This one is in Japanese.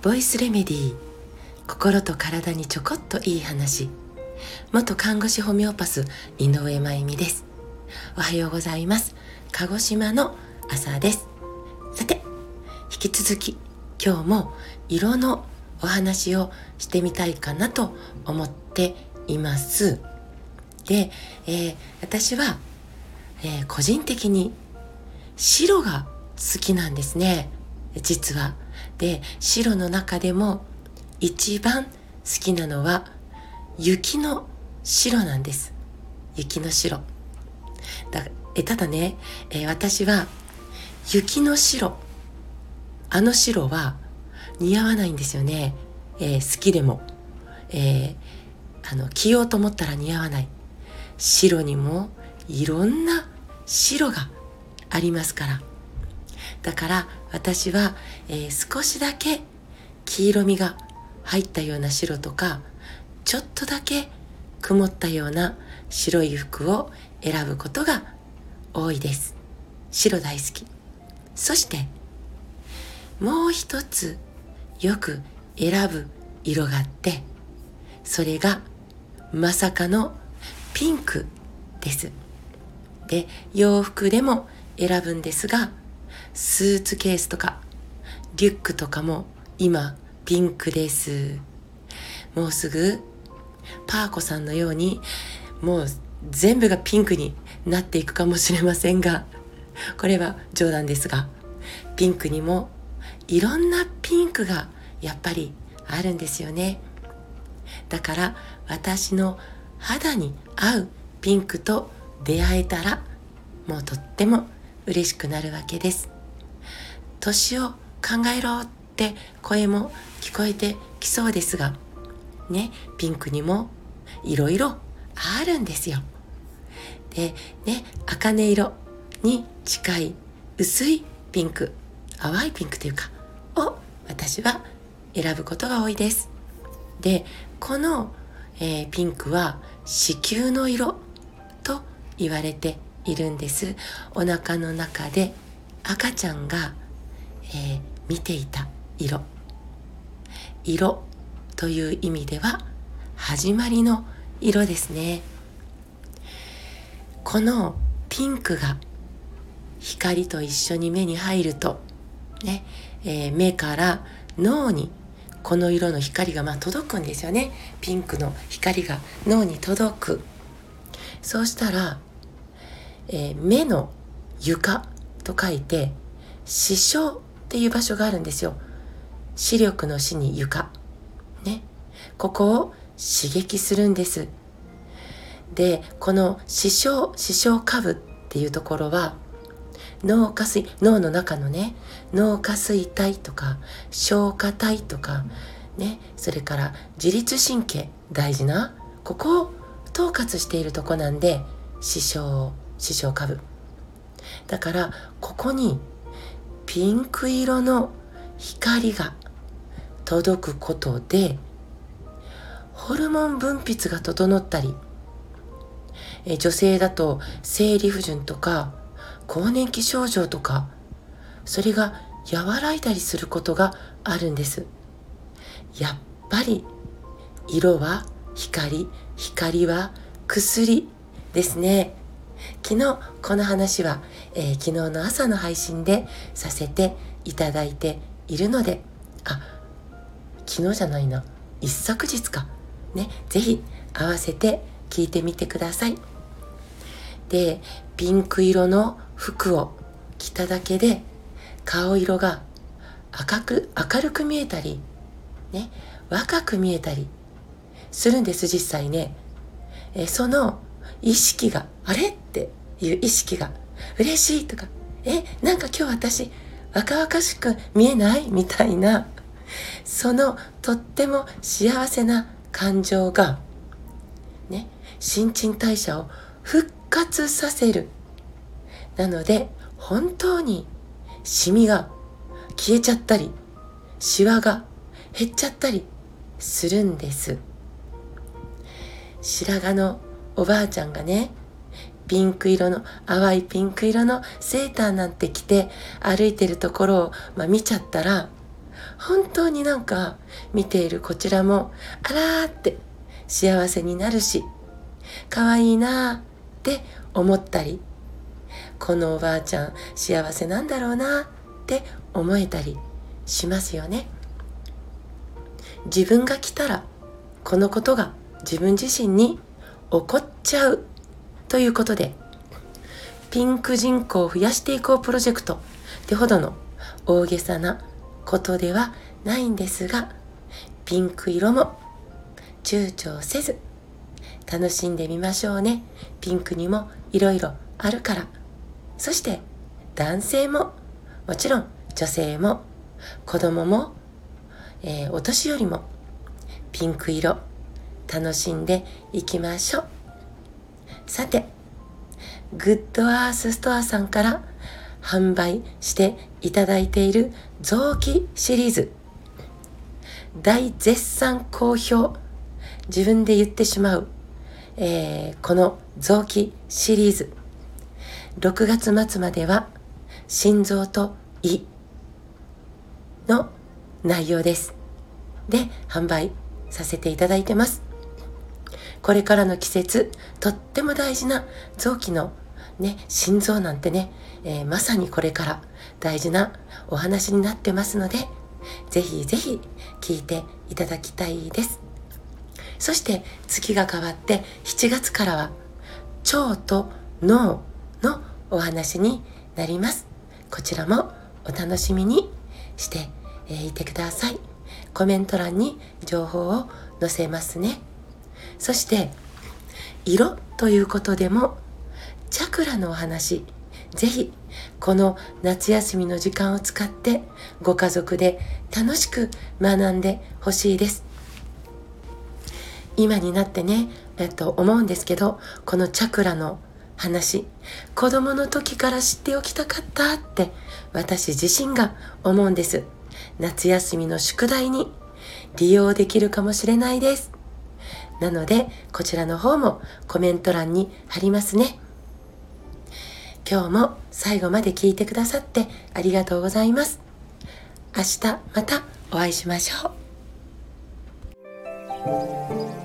ボイスレメディー心と体にちょこっといい話。元看護師ホメオパス井上真由美です。おはようございます。鹿児島の朝です。さて引き続き今日も色のお話をしてみたいかなと思っています。で、えー、私は、えー、個人的に白が好きなんですね。実は。で白の中でも一番好きなのは雪の白なんです。雪の白。だえただね、え、私は雪の白。あの白は似合わないんですよね、えー、好きでも、えー、あの着ようと思ったら似合わない。白にもいろんな白がありますから。だから私は、えー、少しだけ黄色みが入ったような白とかちょっとだけ曇ったような白い服を選ぶことが多いです。白大好き。そしてもう一つよく選ぶ色があってそれがまさかのピンクです。で洋服でも選ぶんですがスーツケースとかリュックとかも今ピンクです。もうすぐパーコさんのようにもう全部がピンクになっていくかもしれませんがこれは冗談ですがピンクにもいろんなピンクがやっぱりあるんですよね。だから私の肌に合うピンクと出会えたらもうとっても嬉しくなるわけです。年を考えろって声も聞こえてきそうですがねピンクにもいろいろあるんですよ。でね茜色に近い薄いピンク淡いピンクというかを私は選ぶことが多いです。でこの、えー、ピンクは子宮の色と言われているんです。お腹の中で赤ちゃんが、えー、見ていた色。色という意味では始まりの色ですね。このピンクが光と一緒に目に入るとね、えー、目から脳にこの色の光がまあ届くんですよね。ピンクの光が脳に届く。そうしたらえー、目の床と書いて視床っていう場所があるんですよ。視力の視に床。ね。ここを刺激するんです。でこの視床視床下部っていうところは脳下垂脳の中のね脳下垂体とか消化体とかね。それから自律神経大事なここを統括しているとこなんで視床師匠株。だからここにピンク色の光が届くことでホルモン分泌が整ったりえ女性だと生理不順とか更年期症状とかそれが和らいだりすることがあるんです。やっぱり色は光光は薬ですね。昨日この話は、えー、昨日の朝の配信でさせていただいているのであ昨日じゃないな。一昨日か。ね是非合わせて聞いてみてください。でピンク色の服を着ただけで顔色が赤く明るく見えたりね若く見えたりするんです実際ね。えその意識が、あれ？いう意識が、嬉しいとか、え、なんか今日私、若々しく見えないみたいな、そのとっても幸せな感情が、ね、新陳代謝を復活させる。なので、本当にシミが消えちゃったり、シワが減っちゃったりするんです。白髪のおばあちゃんがねピンク色の淡いピンク色のセーターなんて着て歩いてるところを、まあ、見ちゃったら本当になんか見ているこちらもあらーって幸せになるし可愛いなーって思ったりこのおばあちゃん幸せなんだろうなって思えたりしますよね。自分が来たらこのことが自分自身に起こっちゃう。ということでピンク人口を増やしていこうプロジェクト。ってほどの大げさなことではないんですがピンク色も躊躇せず楽しんでみましょうね。ピンクにもいろいろあるから。そして男性ももちろん女性も子供も、えー、お年寄りもピンク色楽しんでいきましょう。さてグッドアースストアさんから販売していただいている臓器シリーズ。大絶賛好評。自分で言ってしまう、えー、この臓器シリーズ。6月末までは心臓と胃の内容です。で販売させていただいてます。これからの季節とっても大事な臓器のね心臓なんてね、えー、まさにこれから大事なお話になってますのでぜひぜひ聞いていただきたいです。そして月が変わって7月からは腸と脳のお話になります。こちらもお楽しみにしていてください。コメント欄に情報を載せますね。そして色ということでもチャクラのお話ぜひこの夏休みの時間を使ってご家族で楽しく学んでほしいです。今になってね、えっと、思うんですけどこのチャクラの話子供の時から知っておきたかったって私自身が思うんです。夏休みの宿題に利用できるかもしれないです。なのでこちらの方もコメント欄に貼りますね。今日も最後まで聞いてくださってありがとうございます。明日またお会いしましょう。